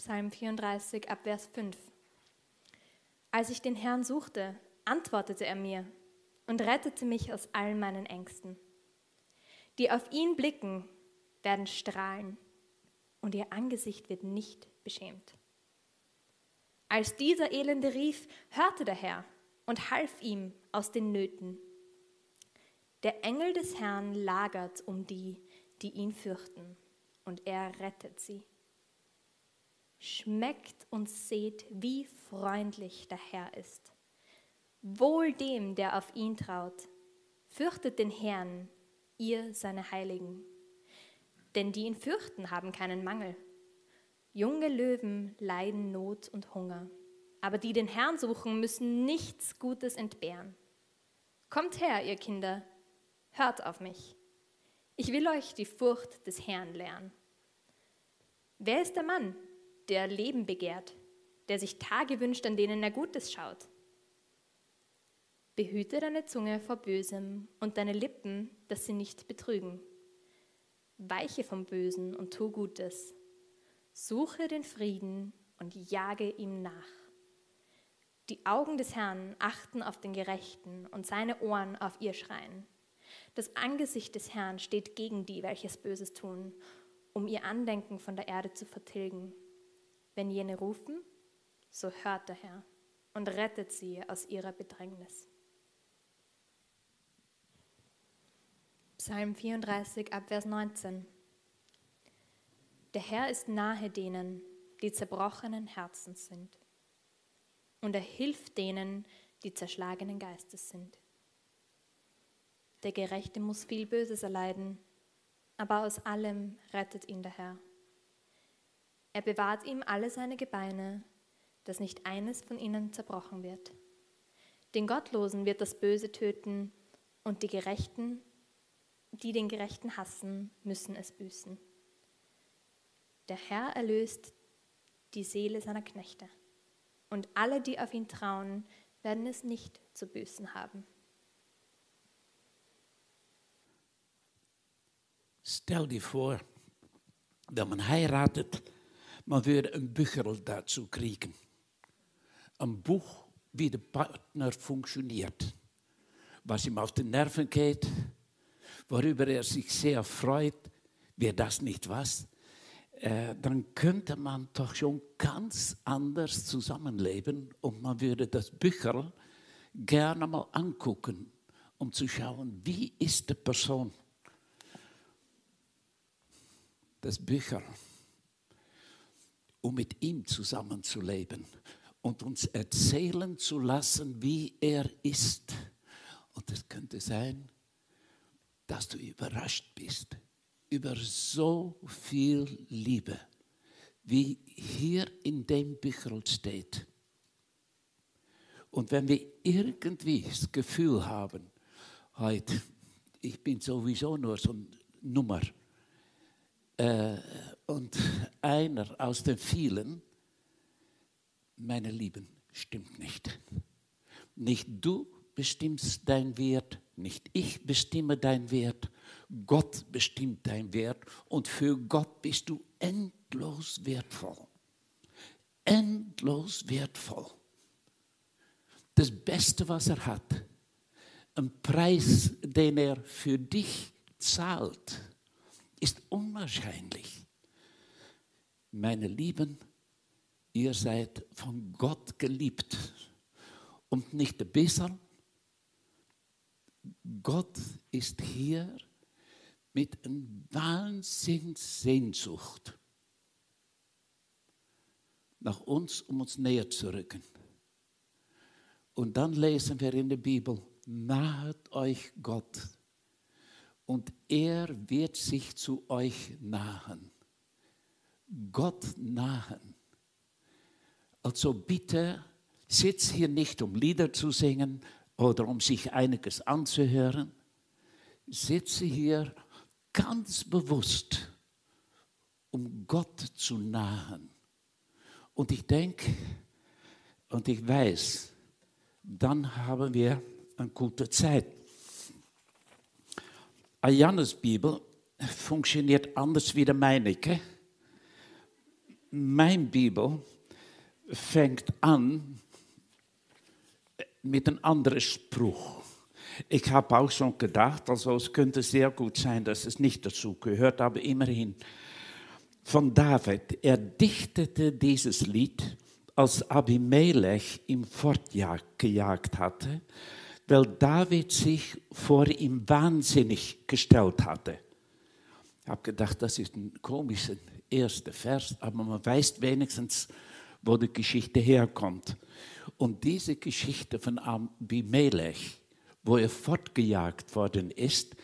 Psalm 34 ab Vers 5. Als ich den Herrn suchte, antwortete er mir und rettete mich aus all meinen Ängsten. Die auf ihn blicken, werden strahlen und ihr Angesicht wird nicht beschämt. Als dieser Elende rief, hörte der Herr und half ihm aus den Nöten. Der Engel des Herrn lagert um die, die ihn fürchten, und er rettet sie. Schmeckt und seht, wie freundlich der Herr ist. Wohl dem, der auf ihn traut. Fürchtet den Herrn, ihr seine Heiligen. Denn die ihn fürchten, haben keinen Mangel. Junge Löwen leiden Not und Hunger, aber die den Herrn suchen, müssen nichts Gutes entbehren. Kommt her, ihr Kinder, hört auf mich. Ich will euch die Furcht des Herrn lehren. Wer ist der Mann, der Leben begehrt, der sich Tage wünscht, an denen er Gutes schaut? Behüte deine Zunge vor Bösem und deine Lippen, dass sie nicht betrügen. Weiche vom Bösen und tu Gutes Suche den Frieden und jage ihm nach. Die Augen des Herrn achten auf den Gerechten und seine Ohren auf ihr Schreien. Das Angesicht des Herrn steht gegen die, welches Böses tun, um ihr Andenken von der Erde zu vertilgen. Wenn jene rufen, so hört der Herr und rettet sie aus ihrer Bedrängnis. Psalm 34 Abvers 19. Der Herr ist nahe denen, die zerbrochenen Herzens sind. Und er hilft denen, die zerschlagenen Geistes sind. Der Gerechte muss viel Böses erleiden, aber aus allem rettet ihn der Herr. Er bewahrt ihm alle seine Gebeine, dass nicht eines von ihnen zerbrochen wird. Den Gottlosen wird das Böse töten, und die Gerechten, die den Gerechten hassen, müssen es büßen. Der Herr erlöst die Seele seiner Knechte. Und alle, die auf ihn trauen, werden es nicht zu büßen haben. Stell dir vor, wenn man heiratet, man würde ein Bücherl dazu kriegen. Ein Buch, wie der Partner funktioniert, was ihm auf den Nerven geht, worüber er sich sehr freut. Wäre das nicht was? äh, dann könnte man doch schon ganz anders zusammenleben und man würde das Bücher gerne mal angucken, um zu schauen, wie ist die Person. Das Bücher, um mit ihm zusammenzuleben und uns erzählen zu lassen, wie er ist. Und es könnte sein, dass du überrascht bist über so viel Liebe, wie hier in dem Büchel steht. Und wenn wir irgendwie das Gefühl haben, heute, ich bin sowieso nur so eine Nummer äh, und einer aus den vielen, meine Lieben, stimmt nicht. Nicht du bestimmst dein Wert, nicht ich bestimme dein Wert, Gott bestimmt dein Wert und für Gott bist du endlos wertvoll. Endlos wertvoll. Das Beste, was er hat, ein Preis, den er für dich zahlt, ist unwahrscheinlich. Meine Lieben, ihr seid von Gott geliebt und nicht bisschen. Gott ist hier mit einer Wahnsinnssehnsucht nach uns, um uns näher zu rücken. Und dann lesen wir in der Bibel, nahet euch Gott und er wird sich zu euch nahen. Gott nahen. Also bitte sitz hier nicht, um Lieder zu singen oder um sich einiges anzuhören. Sitze hier, ganz bewusst, um Gott zu nahen. Und ich denke und ich weiß, dann haben wir eine gute Zeit. Ayannes Bibel funktioniert anders wie der meinige. Mein Bibel fängt an mit einem anderen Spruch. Ich habe auch schon gedacht, also es könnte sehr gut sein, dass es nicht dazu gehört, aber immerhin. Von David, er dichtete dieses Lied, als Abimelech ihm fortgejagt hatte, weil David sich vor ihm wahnsinnig gestellt hatte. Ich habe gedacht, das ist ein komischer erster Vers, aber man weiß wenigstens, wo die Geschichte herkommt. Und diese Geschichte von Abimelech, wo er fortgejagt worden ist,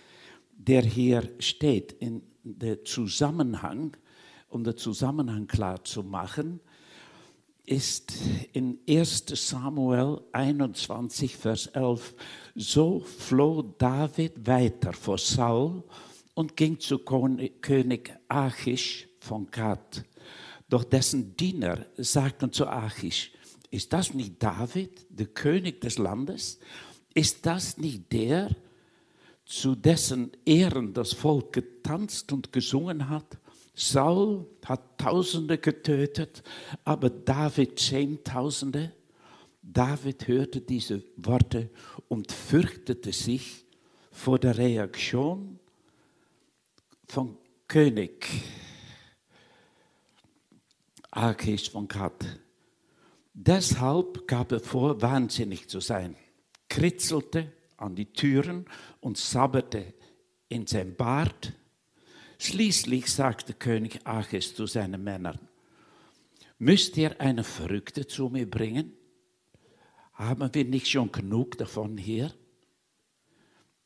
der hier steht, in der Zusammenhang, um den Zusammenhang klar zu machen, ist in 1 Samuel 21, Vers 11, so floh David weiter vor Saul und ging zu König Achish von Gad. Doch dessen Diener sagten zu Achish, ist das nicht David, der König des Landes? Ist das nicht der, zu dessen Ehren das Volk getanzt und gesungen hat? Saul hat Tausende getötet, aber David Zehntausende. David hörte diese Worte und fürchtete sich vor der Reaktion vom König Achish von Kat. Deshalb gab er vor, wahnsinnig zu sein, kritzelte an die Türen und sabberte in sein Bart Schließlich sagte König Achis zu seinen Männern, müsst ihr eine Verrückte zu mir bringen? Haben wir nicht schon genug davon hier?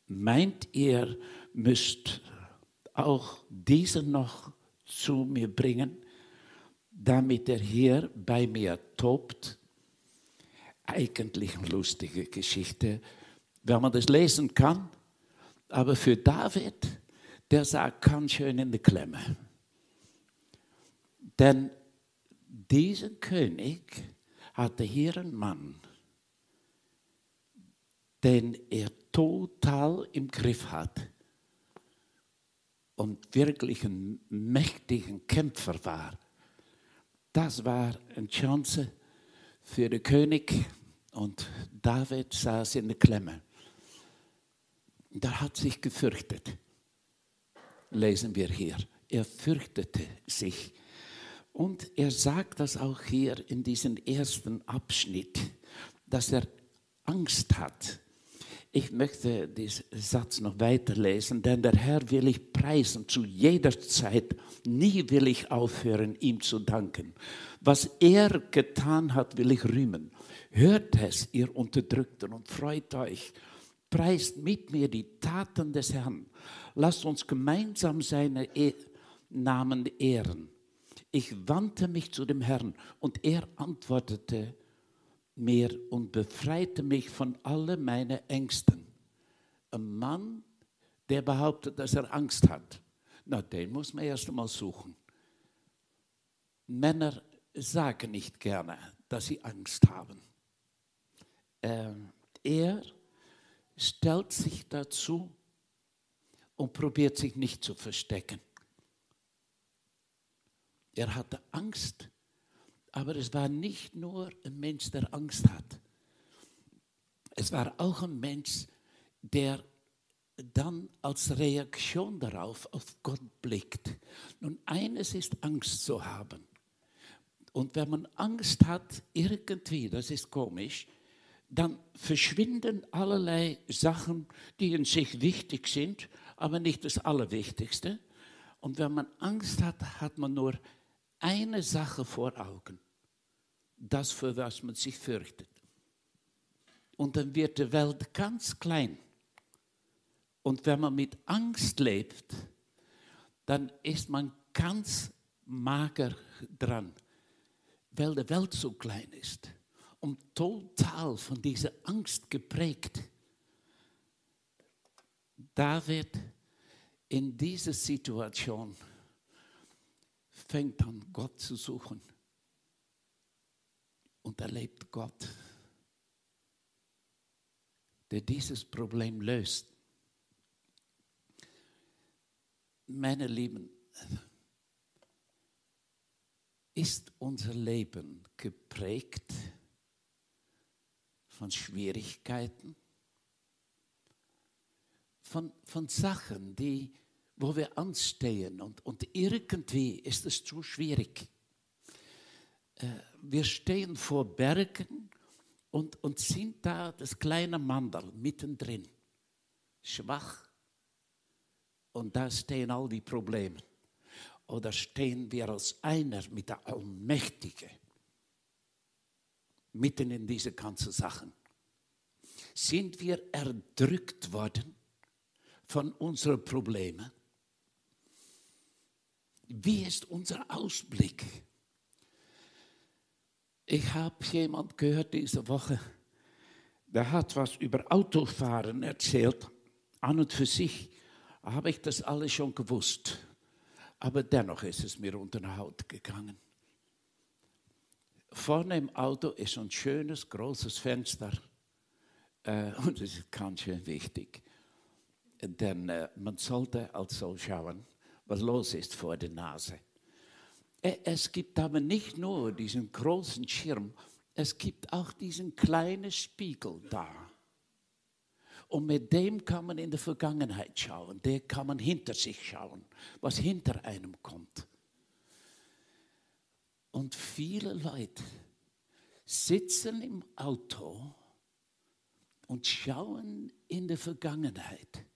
Meint ihr, müsst auch diesen noch zu mir bringen, damit er hier bei mir tobt? Eigentlich eine lustige Geschichte, wenn man das lesen kann. Aber für David der sagt ganz schön in die Klemme. Denn dieser König hatte hier einen Mann, den er total im Griff hat und wirklich ein mächtiger Kämpfer war. Das war eine Chance für den König und David saß in der Klemme. Da hat sich gefürchtet lesen wir hier. Er fürchtete sich. Und er sagt das auch hier in diesem ersten Abschnitt, dass er Angst hat. Ich möchte diesen Satz noch weiterlesen, denn der Herr will ich preisen zu jeder Zeit. Nie will ich aufhören, ihm zu danken. Was er getan hat, will ich rühmen. Hört es, ihr Unterdrückten, und freut euch. Preist mit mir die Taten des Herrn. Lasst uns gemeinsam seinen e Namen ehren. Ich wandte mich zu dem Herrn und er antwortete mir und befreite mich von allen meinen Ängsten. Ein Mann, der behauptet, dass er Angst hat, na, den muss man erst einmal suchen. Männer sagen nicht gerne, dass sie Angst haben. Äh, er stellt sich dazu und probiert sich nicht zu verstecken. Er hatte Angst, aber es war nicht nur ein Mensch, der Angst hat. Es war auch ein Mensch, der dann als Reaktion darauf auf Gott blickt. Nun, eines ist Angst zu haben. Und wenn man Angst hat, irgendwie, das ist komisch, dann verschwinden allerlei Sachen, die in sich wichtig sind, aber nicht das Allerwichtigste. Und wenn man Angst hat, hat man nur eine Sache vor Augen, das, für was man sich fürchtet. Und dann wird die Welt ganz klein. Und wenn man mit Angst lebt, dann ist man ganz mager dran, weil die Welt so klein ist und total von dieser Angst geprägt. David in dieser Situation fängt an, Gott zu suchen und erlebt Gott, der dieses Problem löst. Meine Lieben, ist unser Leben geprägt von Schwierigkeiten, von, von Sachen, die, wo wir anstehen und, und irgendwie ist es zu schwierig. Äh, wir stehen vor Bergen und, und sind da das kleine Mandel mittendrin, schwach. Und da stehen all die Probleme. Oder stehen wir als einer mit der Allmächtige mitten in diese ganzen Sachen? Sind wir erdrückt worden von unseren Problemen? Wie ist unser Ausblick? Ich habe jemand gehört diese Woche, der hat was über Autofahren erzählt. An und für sich habe ich das alles schon gewusst. Aber dennoch ist es mir unter die Haut gegangen. Vorne im Auto ist ein schönes, großes Fenster. Äh, und das ist ganz schön wichtig. Denn äh, man sollte also schauen, was los ist vor der Nase. Es gibt aber nicht nur diesen großen Schirm, es gibt auch diesen kleinen Spiegel da. Und mit dem kann man in die Vergangenheit schauen, der kann man hinter sich schauen, was hinter einem kommt. Und viele Leute sitzen im Auto und schauen in die Vergangenheit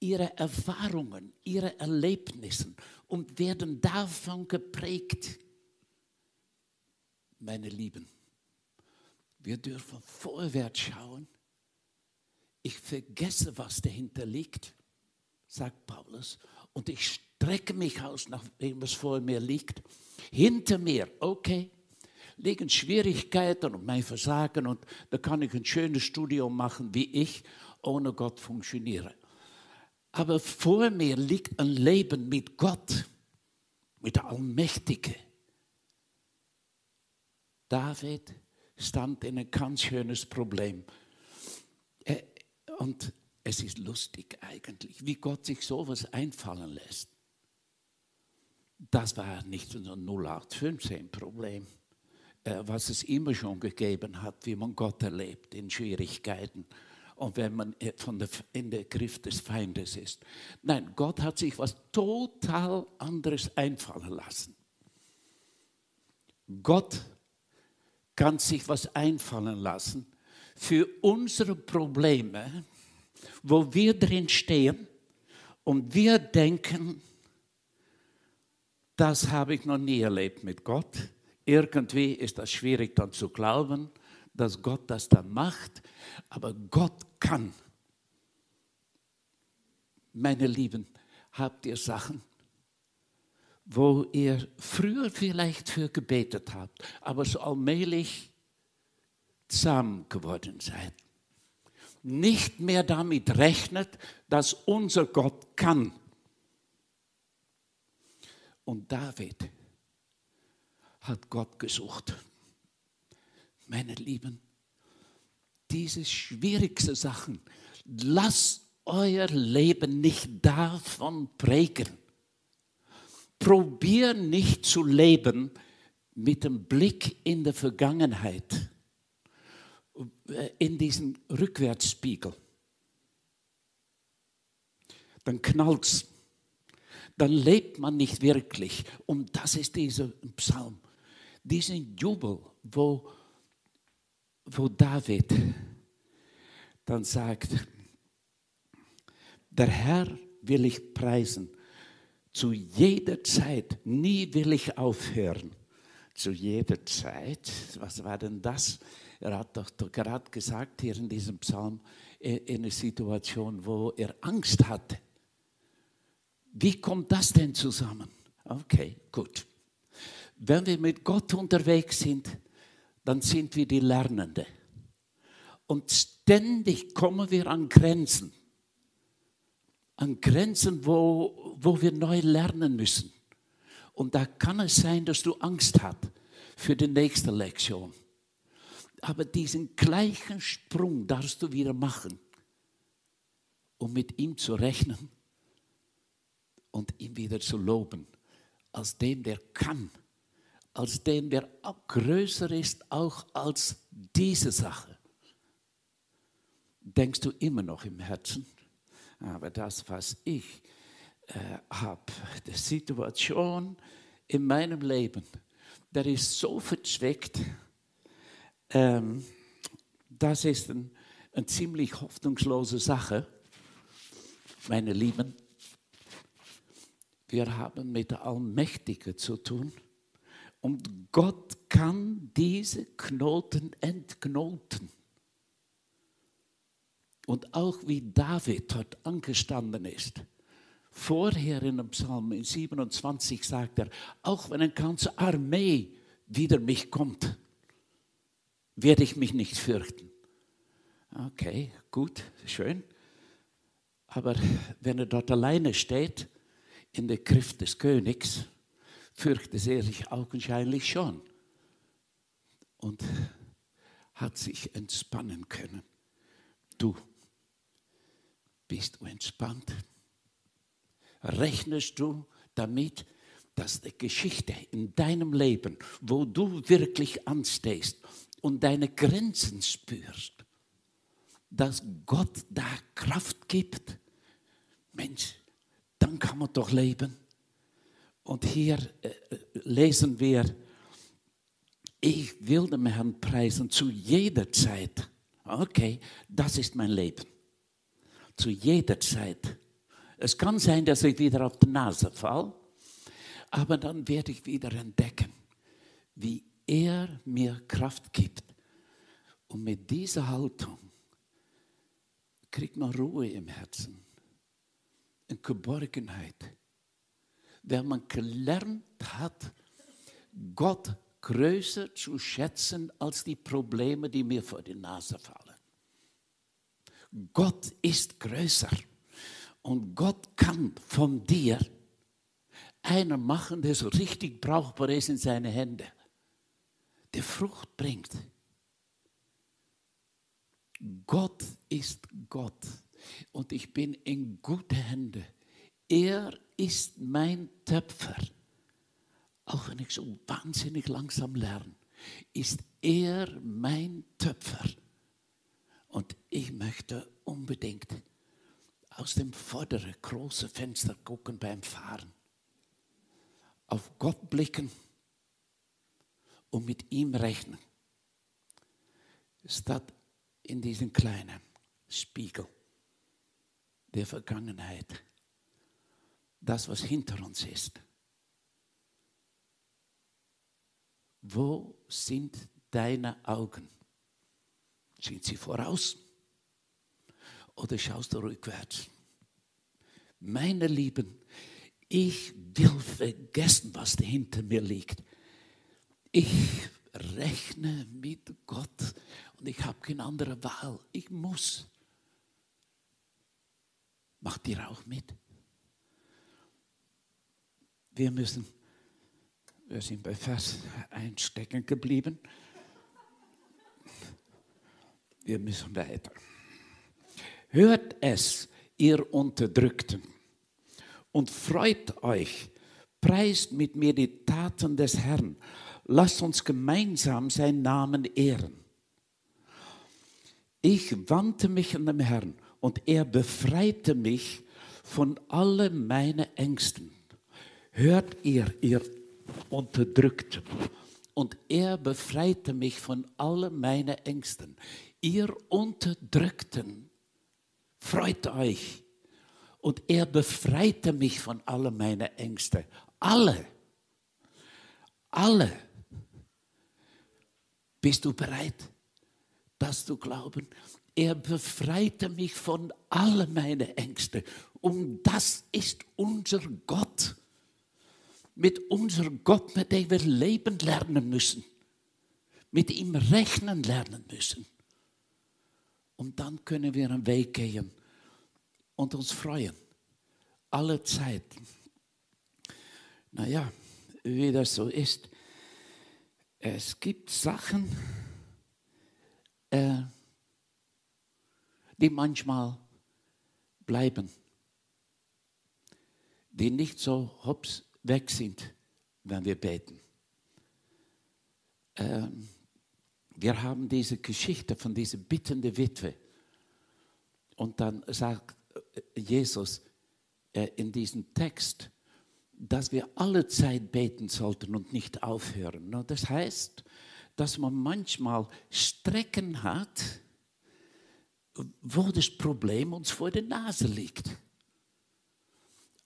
ihre Erfahrungen, ihre Erlebnisse und werden davon geprägt. Meine Lieben, wir dürfen vorwärts schauen. Ich vergesse, was dahinter liegt, sagt Paulus, und ich strecke mich aus nach dem, was vor mir liegt. Hinter mir, okay, liegen Schwierigkeiten und mein Versagen und da kann ich ein schönes Studium machen, wie ich ohne Gott funktioniere. Aber vor mir liegt ein Leben mit Gott, mit der Allmächtige. David stand in ein ganz schönes Problem. Und es ist lustig eigentlich, wie Gott sich sowas einfallen lässt. Das war nicht ein 0815-Problem, äh, was es immer schon gegeben hat, wie man Gott erlebt in Schwierigkeiten und wenn man von der, in der Griff des Feindes ist. Nein, Gott hat sich was total anderes einfallen lassen. Gott kann sich was einfallen lassen für unsere Probleme, wo wir drin stehen und wir denken, das habe ich noch nie erlebt mit Gott. Irgendwie ist das schwierig dann zu glauben dass Gott das dann macht, aber Gott kann. Meine Lieben, habt ihr Sachen, wo ihr früher vielleicht für gebetet habt, aber so allmählich zahm geworden seid. Nicht mehr damit rechnet, dass unser Gott kann. Und David hat Gott gesucht meine Lieben, diese schwierigsten Sachen, lasst euer Leben nicht davon prägen. Probier nicht zu leben mit dem Blick in die Vergangenheit, in diesen Rückwärtsspiegel. Dann knallt's. Dann lebt man nicht wirklich. Und das ist dieser Psalm, diesen Jubel, wo wo David dann sagt, der Herr will ich preisen, zu jeder Zeit, nie will ich aufhören. Zu jeder Zeit, was war denn das? Er hat doch, gerade gesagt hier in diesem Psalm, in einer Situation, wo er Angst hatte. Wie kommt das denn zusammen? Okay, gut. Wenn wir mit Gott unterwegs sind, dann sind wir die Lernende. Und ständig kommen wir an Grenzen. An Grenzen, wo, wo wir neu lernen müssen. Und da kann es sein, dass du Angst hast für die nächste Lektion. Aber diesen gleichen Sprung darfst du wieder machen, um mit ihm zu rechnen und ihn wieder zu loben, als dem, der kann als den, der größer ist, auch als diese Sache, denkst du immer noch im Herzen. Aber das, was ich äh, habe, die Situation in meinem Leben, der ist so verzwickt, ähm, das ist ein, eine ziemlich hoffnungslose Sache, meine Lieben. Wir haben mit der Allmächtigen zu tun. Und Gott kann diese Knoten entknoten. Und auch wie David dort angestanden ist. Vorher in dem Psalm 27 sagt er, auch wenn eine ganze Armee wider mich kommt, werde ich mich nicht fürchten. Okay, gut, schön. Aber wenn er dort alleine steht, in der Griff des Königs, fürchtet er sich augenscheinlich schon und hat sich entspannen können. Du, bist entspannt? Rechnest du damit, dass die Geschichte in deinem Leben, wo du wirklich anstehst und deine Grenzen spürst, dass Gott da Kraft gibt, Mensch, dann kann man doch leben. Und hier äh, lesen wir, ich will dem Herrn preisen zu jeder Zeit. Okay, das ist mein Leben. Zu jeder Zeit. Es kann sein, dass ich wieder auf die Nase fall, aber dann werde ich wieder entdecken, wie er mir Kraft gibt. Und mit dieser Haltung kriegt man Ruhe im Herzen, eine Geborgenheit. Wenn man gelernt hat, Gott größer zu schätzen als die Probleme, die mir vor die Nase fallen. Gott ist größer und Gott kann von dir einer machen, der so richtig brauchbar ist in seine Hände der Frucht bringt. Gott ist Gott und ich bin in gute Hände. Er ist mein Töpfer. Auch wenn ich so wahnsinnig langsam lerne, ist er mein Töpfer. Und ich möchte unbedingt aus dem vorderen großen Fenster gucken beim Fahren. Auf Gott blicken und mit ihm rechnen. Statt in diesen kleinen Spiegel der Vergangenheit, das, was hinter uns ist. Wo sind deine Augen? Sind sie voraus oder schaust du rückwärts? Meine Lieben, ich will vergessen, was hinter mir liegt. Ich rechne mit Gott und ich habe keine andere Wahl. Ich muss. Macht ihr auch mit? Wir müssen, wir sind bei Vers 1 stecken geblieben. Wir müssen weiter. Hört es, ihr Unterdrückten, und freut euch, preist mit mir die Taten des Herrn Lasst uns gemeinsam seinen Namen ehren. Ich wandte mich an den Herrn und er befreite mich von allen meinen Ängsten. Hört ihr, ihr Unterdrückten. Und er befreite mich von allen meinen Ängsten. Ihr Unterdrückten, freut euch. Und er befreite mich von allen meinen Ängsten. Alle. Alle bist du bereit, das zu glauben? Er befreite mich von allen meinen Ängsten. Und das ist unser Gott. Mit unserem Gott, mit dem wir leben lernen müssen. Mit ihm rechnen lernen müssen. Und dann können wir einen Weg gehen und uns freuen. Alle Zeit. Naja, wie das so ist, es gibt Sachen, äh, die manchmal bleiben, die nicht so hops weg sind, wenn wir beten. ähm, wir haben diese Geschichte von dieser bittenden Witwe. Und dann sagt äh, Jesus äh, in diesem Text, dass wir alle Zeit beten sollten und nicht aufhören. Das heißt, dass man manchmal Strecken hat, wo das Problem uns vor der Nase liegt.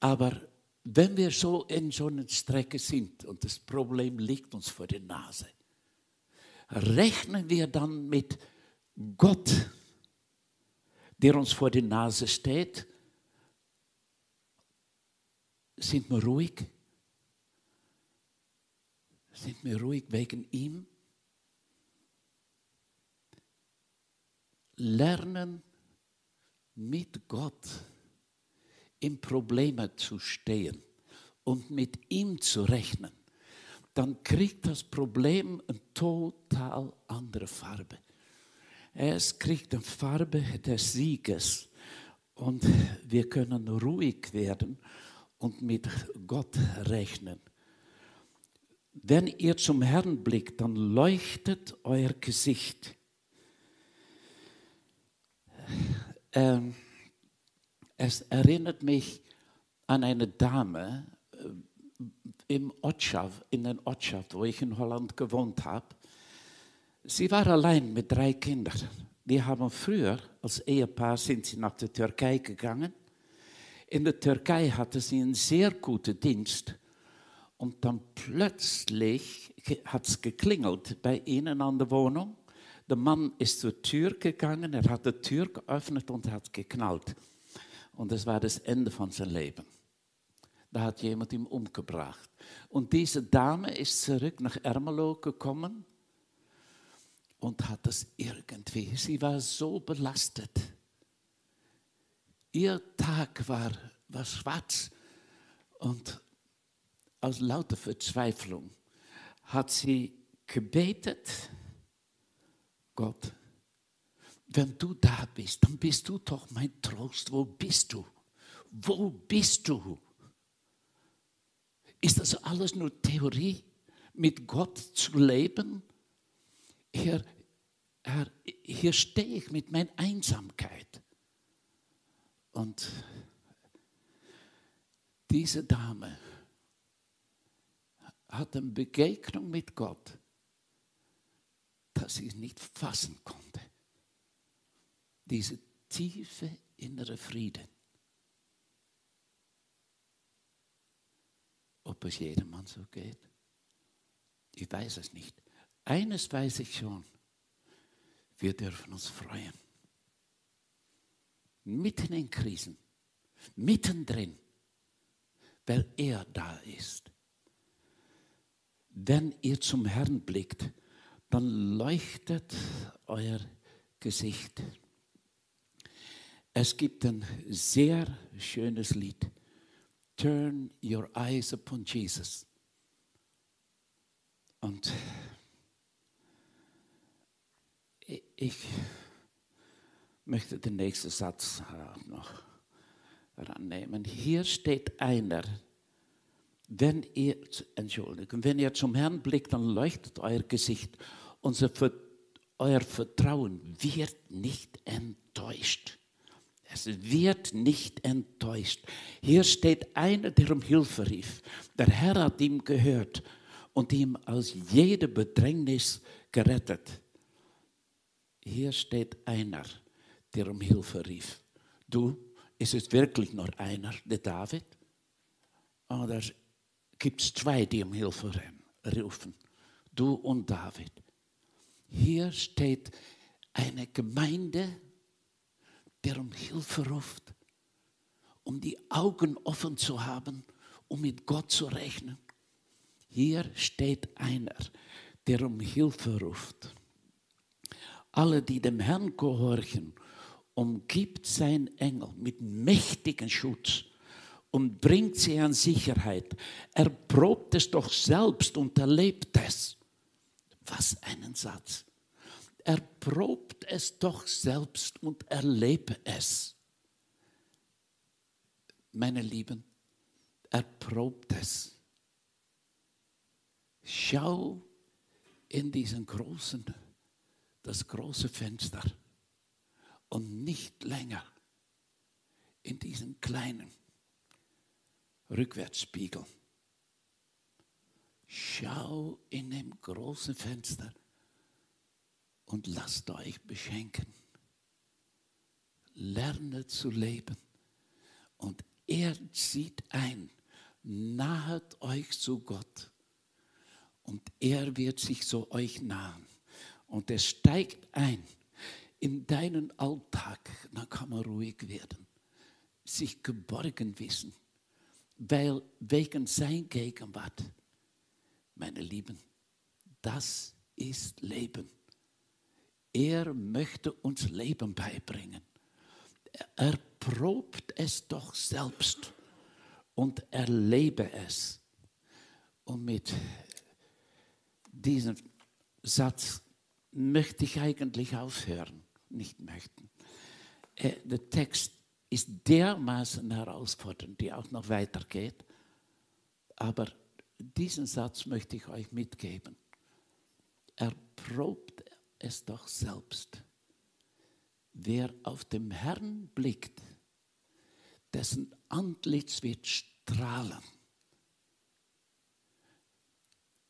Aber wenn wir so in so einer Strecke sind und das Problem liegt uns vor der Nase, rechnen wir dann mit Gott, der uns vor der Nase steht? Sind wir ruhig? Sind wir ruhig wegen ihm? Lernen mit Gott in Probleme zu stehen und mit ihm zu rechnen dann kriegt das Problem eine total andere Farbe. Es kriegt eine Farbe des Sieges und wir können ruhig werden und mit Gott rechnen. Wenn ihr zum Herrn blickt, dann leuchtet euer Gesicht. Ähm, es erinnert mich an eine Dame, im Ortschaft, in der Ortschaft, wo ich in Holland gewohnt habe. Sie war allein mit drei Kindern. Die haben früher, als Ehepaar, sind sie nach der Türkei gegangen. In der Türkei hatte sie einen sehr guten Dienst. Und dann plötzlich hat es geklingelt bei ihnen an der Wohnung. Der Mann ist zur Tür gegangen, er hat die Tür geöffnet und hat geknallt. Und das war das Ende von seinem Leben. Da hat jemand ihn umgebracht. Und diese Dame ist zurück nach Ermelo gekommen und hat das irgendwie, sie war so belastet. Ihr Tag war, war schwarz und aus lauter Verzweiflung hat sie gebetet, Gott, wenn du da bist, dann bist du doch mein Trost. Wo bist du? Wo bist du? Ist das alles nur Theorie, mit Gott zu leben? Hier, hier stehe ich mit meiner Einsamkeit. Und diese Dame hat eine Begegnung mit Gott, dass sie nicht fassen konnte. Diese tiefe innere Frieden. ob es jedermann so geht. Ich weiß es nicht. Eines weiß ich schon. Wir dürfen uns freuen. Mitten in Krisen, mittendrin, weil er da ist. Wenn ihr zum Herrn blickt, dann leuchtet euer Gesicht. Es gibt ein sehr schönes Lied. Turn your eyes upon Jesus. Und ich möchte den nächsten Satz noch rannehmen. Hier steht einer, wenn ihr, Entschuldigung, wenn ihr zum Herrn blickt, dann leuchtet euer Gesicht. Unser, euer Vertrauen wird nicht enttäuscht. Es wird nicht enttäuscht. Hier steht einer, der um Hilfe rief. Der Herr hat ihm gehört und ihm aus jeder Bedrängnis gerettet. Hier steht einer, der um Hilfe rief. Du, ist es wirklich nur einer, der David? Oder gibt es zwei, die um Hilfe rufen? Du und David. Hier steht eine Gemeinde, der um Hilfe ruft, um die Augen offen zu haben, um mit Gott zu rechnen. Hier steht einer, der um Hilfe ruft. Alle, die dem Herrn gehorchen, umgibt sein Engel mit mächtigem Schutz und bringt sie an Sicherheit. Er probt es doch selbst und erlebt es. Was einen Satz erprobt es doch selbst und erlebe es. Meine Lieben, erprobt es. Schau in diesen großen, das große Fenster und nicht länger in diesen kleinen Rückwärtsspiegel. Schau in dem großen Fenster und lasst euch beschenken. Lerne zu leben. Und er zieht ein, nahet euch zu Gott. Und er wird sich zu euch nahen. Und er steigt ein in deinen Alltag, dann kann man ruhig werden, sich geborgen wissen, weil wegen sein Gegenwart, meine Lieben, das ist Leben. Er möchte uns Leben beibringen. Er probt es doch selbst und erlebe es. Und mit diesem Satz möchte ich eigentlich aufhören, nicht möchten. Äh, der Text ist dermaßen herausfordernd, die auch noch weitergeht. Aber diesen Satz möchte ich euch mitgeben. Erprobt es doch selbst. Wer auf dem Herrn blickt, dessen Antlitz wird strahlen.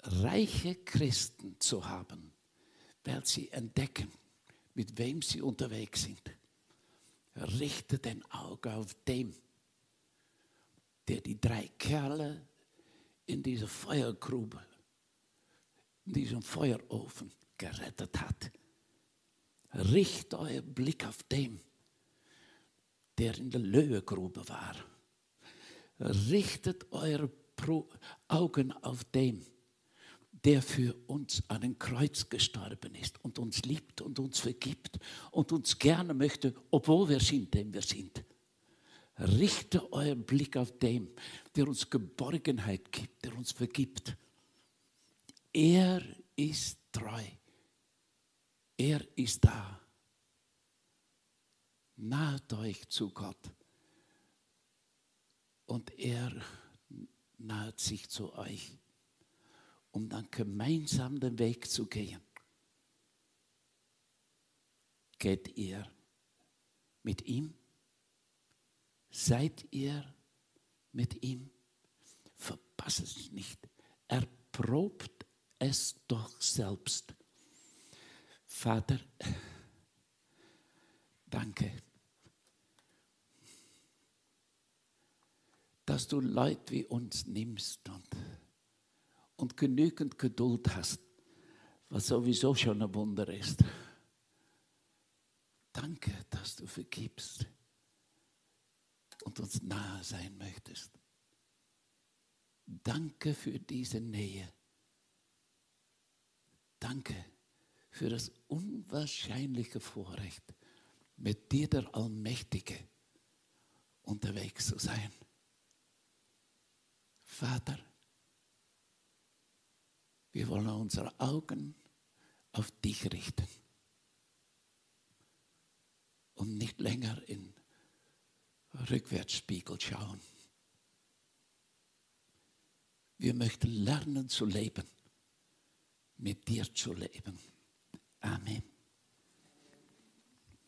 Reiche Christen zu haben, weil sie entdecken, mit wem sie unterwegs sind. Richte den Auge auf dem, der die drei Kerle in dieser Feuergrube, in diesem Feuerofen gerettet hat. Richt euer Blick auf dem, der in der Löwegrube war. Richtet eure Augen auf dem, der für uns an den Kreuz gestorben ist und uns liebt und uns vergibt und uns gerne möchte, obwohl wir sind, dem wir sind. Richte euren Blick auf dem, der uns Geborgenheit gibt, der uns vergibt. Er ist treu. Er ist da. Naht euch zu Gott. Und er naht sich zu euch, um dann gemeinsam den Weg zu gehen. Geht ihr mit ihm? Seid ihr mit ihm? Verpasst es nicht. Erprobt es doch selbst. Vater, danke, dass du Leute wie uns nimmst und, und genügend Geduld hast, was sowieso schon ein Wunder ist. Danke, dass du vergibst und uns nahe sein möchtest. Danke für diese Nähe. Danke für das unwahrscheinliche Vorrecht, mit dir, der Allmächtige, unterwegs zu sein. Vater, wir wollen unsere Augen auf dich richten und nicht länger in Rückwärtsspiegel schauen. Wir möchten lernen zu leben, mit dir zu leben. Amen.